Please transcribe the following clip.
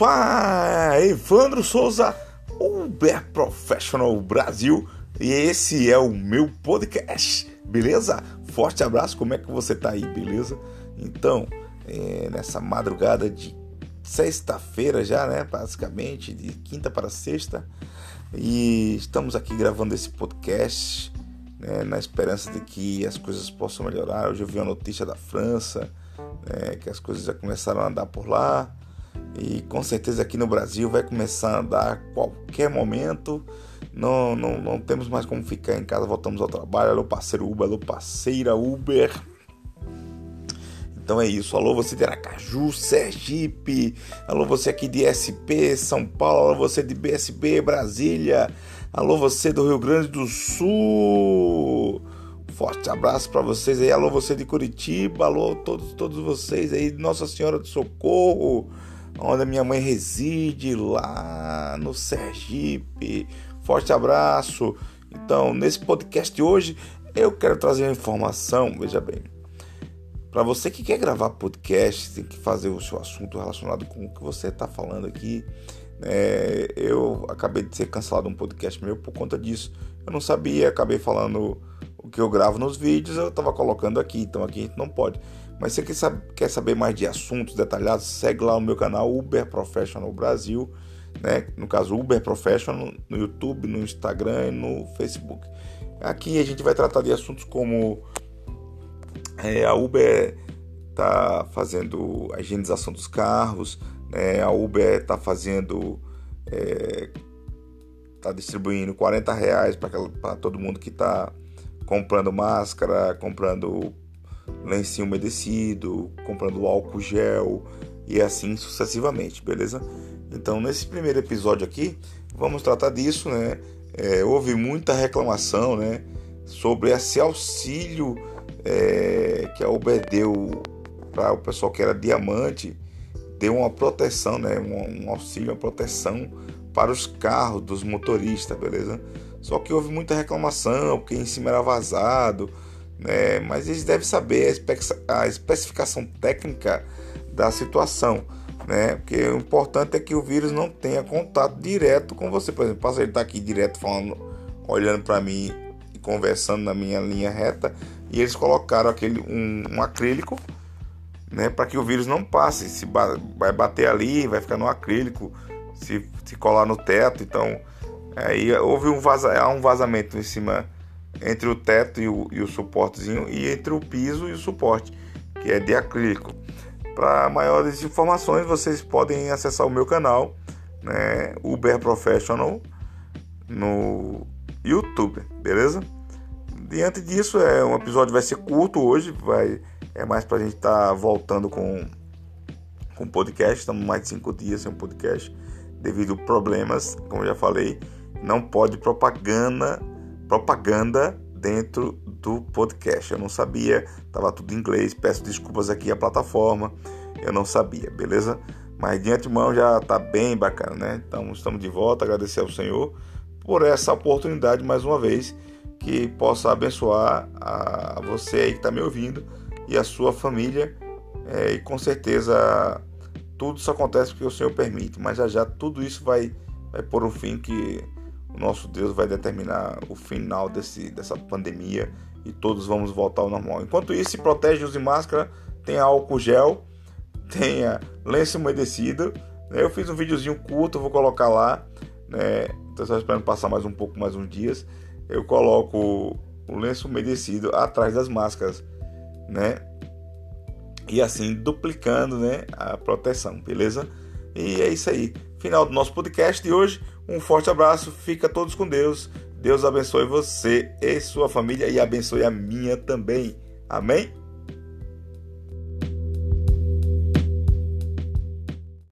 Opa! Evandro Souza, Uber Professional Brasil, e esse é o meu podcast, beleza? Forte abraço, como é que você tá aí, beleza? Então, é, nessa madrugada de sexta-feira já, né? Basicamente, de quinta para sexta, e estamos aqui gravando esse podcast. Né, na esperança de que as coisas possam melhorar. Hoje eu vi uma notícia da França, né, que as coisas já começaram a andar por lá. E com certeza aqui no Brasil vai começar a andar a qualquer momento. Não, não, não temos mais como ficar em casa, voltamos ao trabalho. Alô, parceiro Uber, alô, parceira Uber. Então é isso. Alô, você de Aracaju, Sergipe. Alô, você aqui de SP, São Paulo. Alô, você de BSB, Brasília. Alô, você do Rio Grande do Sul. Forte abraço para vocês aí. Alô, você de Curitiba. Alô, todos, todos vocês aí. Nossa Senhora do Socorro onde a minha mãe reside, lá no Sergipe. Forte abraço. Então, nesse podcast de hoje, eu quero trazer uma informação, veja bem. Para você que quer gravar podcast, tem que fazer o seu assunto relacionado com o que você está falando aqui. É, eu acabei de ser cancelado um podcast meu por conta disso. Eu não sabia, acabei falando o que eu gravo nos vídeos, eu estava colocando aqui, então aqui a gente não pode. Mas se você quer saber mais de assuntos detalhados, segue lá o meu canal Uber Professional Brasil, né? no caso Uber Professional, no YouTube, no Instagram e no Facebook. Aqui a gente vai tratar de assuntos como é, a Uber está fazendo a higienização dos carros, né? a Uber está fazendo. está é, distribuindo 40 reais para todo mundo que está comprando máscara, comprando lencinho umedecido, comprando álcool gel e assim sucessivamente, beleza? Então, nesse primeiro episódio aqui, vamos tratar disso, né? É, houve muita reclamação, né? Sobre esse auxílio é, que a Uber deu para o pessoal que era diamante, deu uma proteção, né? Um, um auxílio, uma proteção para os carros dos motoristas, beleza? Só que houve muita reclamação, porque em cima era vazado, né? mas eles devem saber a especificação técnica da situação. Né? Porque o importante é que o vírus não tenha contato direto com você. Por exemplo, passa ele tá aqui direto falando, olhando para mim e conversando na minha linha reta, e eles colocaram aquele um, um acrílico, né, para que o vírus não passe. Se vai bater ali, vai ficar no acrílico, se, se colar no teto, então aí houve um, vaza, um vazamento em cima entre o teto e o, e o suportezinho e entre o piso e o suporte, que é de acrílico. Para maiores informações, vocês podem acessar o meu canal, né, Uber Professional, no YouTube, beleza? Diante disso, é um episódio vai ser curto hoje, vai é mais para a gente estar tá voltando com com podcast. Estamos mais de cinco dias sem podcast devido a problemas, como já falei, não pode propaganda propaganda dentro do podcast. Eu não sabia, estava tudo em inglês. Peço desculpas aqui à plataforma, eu não sabia, beleza? Mas de antemão já está bem bacana, né? Então estamos de volta, agradecer ao Senhor por essa oportunidade mais uma vez que possa abençoar a você aí que está me ouvindo e a sua família. É, e com certeza tudo isso acontece porque o Senhor permite, mas já já tudo isso vai, vai por um fim que nosso Deus vai determinar o final desse, dessa pandemia e todos vamos voltar ao normal. Enquanto isso, se protege, use máscara, tenha álcool gel, tenha lenço umedecido. Né? Eu fiz um videozinho curto, vou colocar lá. Né? Então, estou esperando passar mais um pouco, mais uns dias. Eu coloco o lenço umedecido atrás das máscaras, né? E assim duplicando, né, a proteção, beleza? E é isso aí. Final do nosso podcast de hoje. Um forte abraço, fica todos com Deus. Deus abençoe você e sua família e abençoe a minha também. Amém?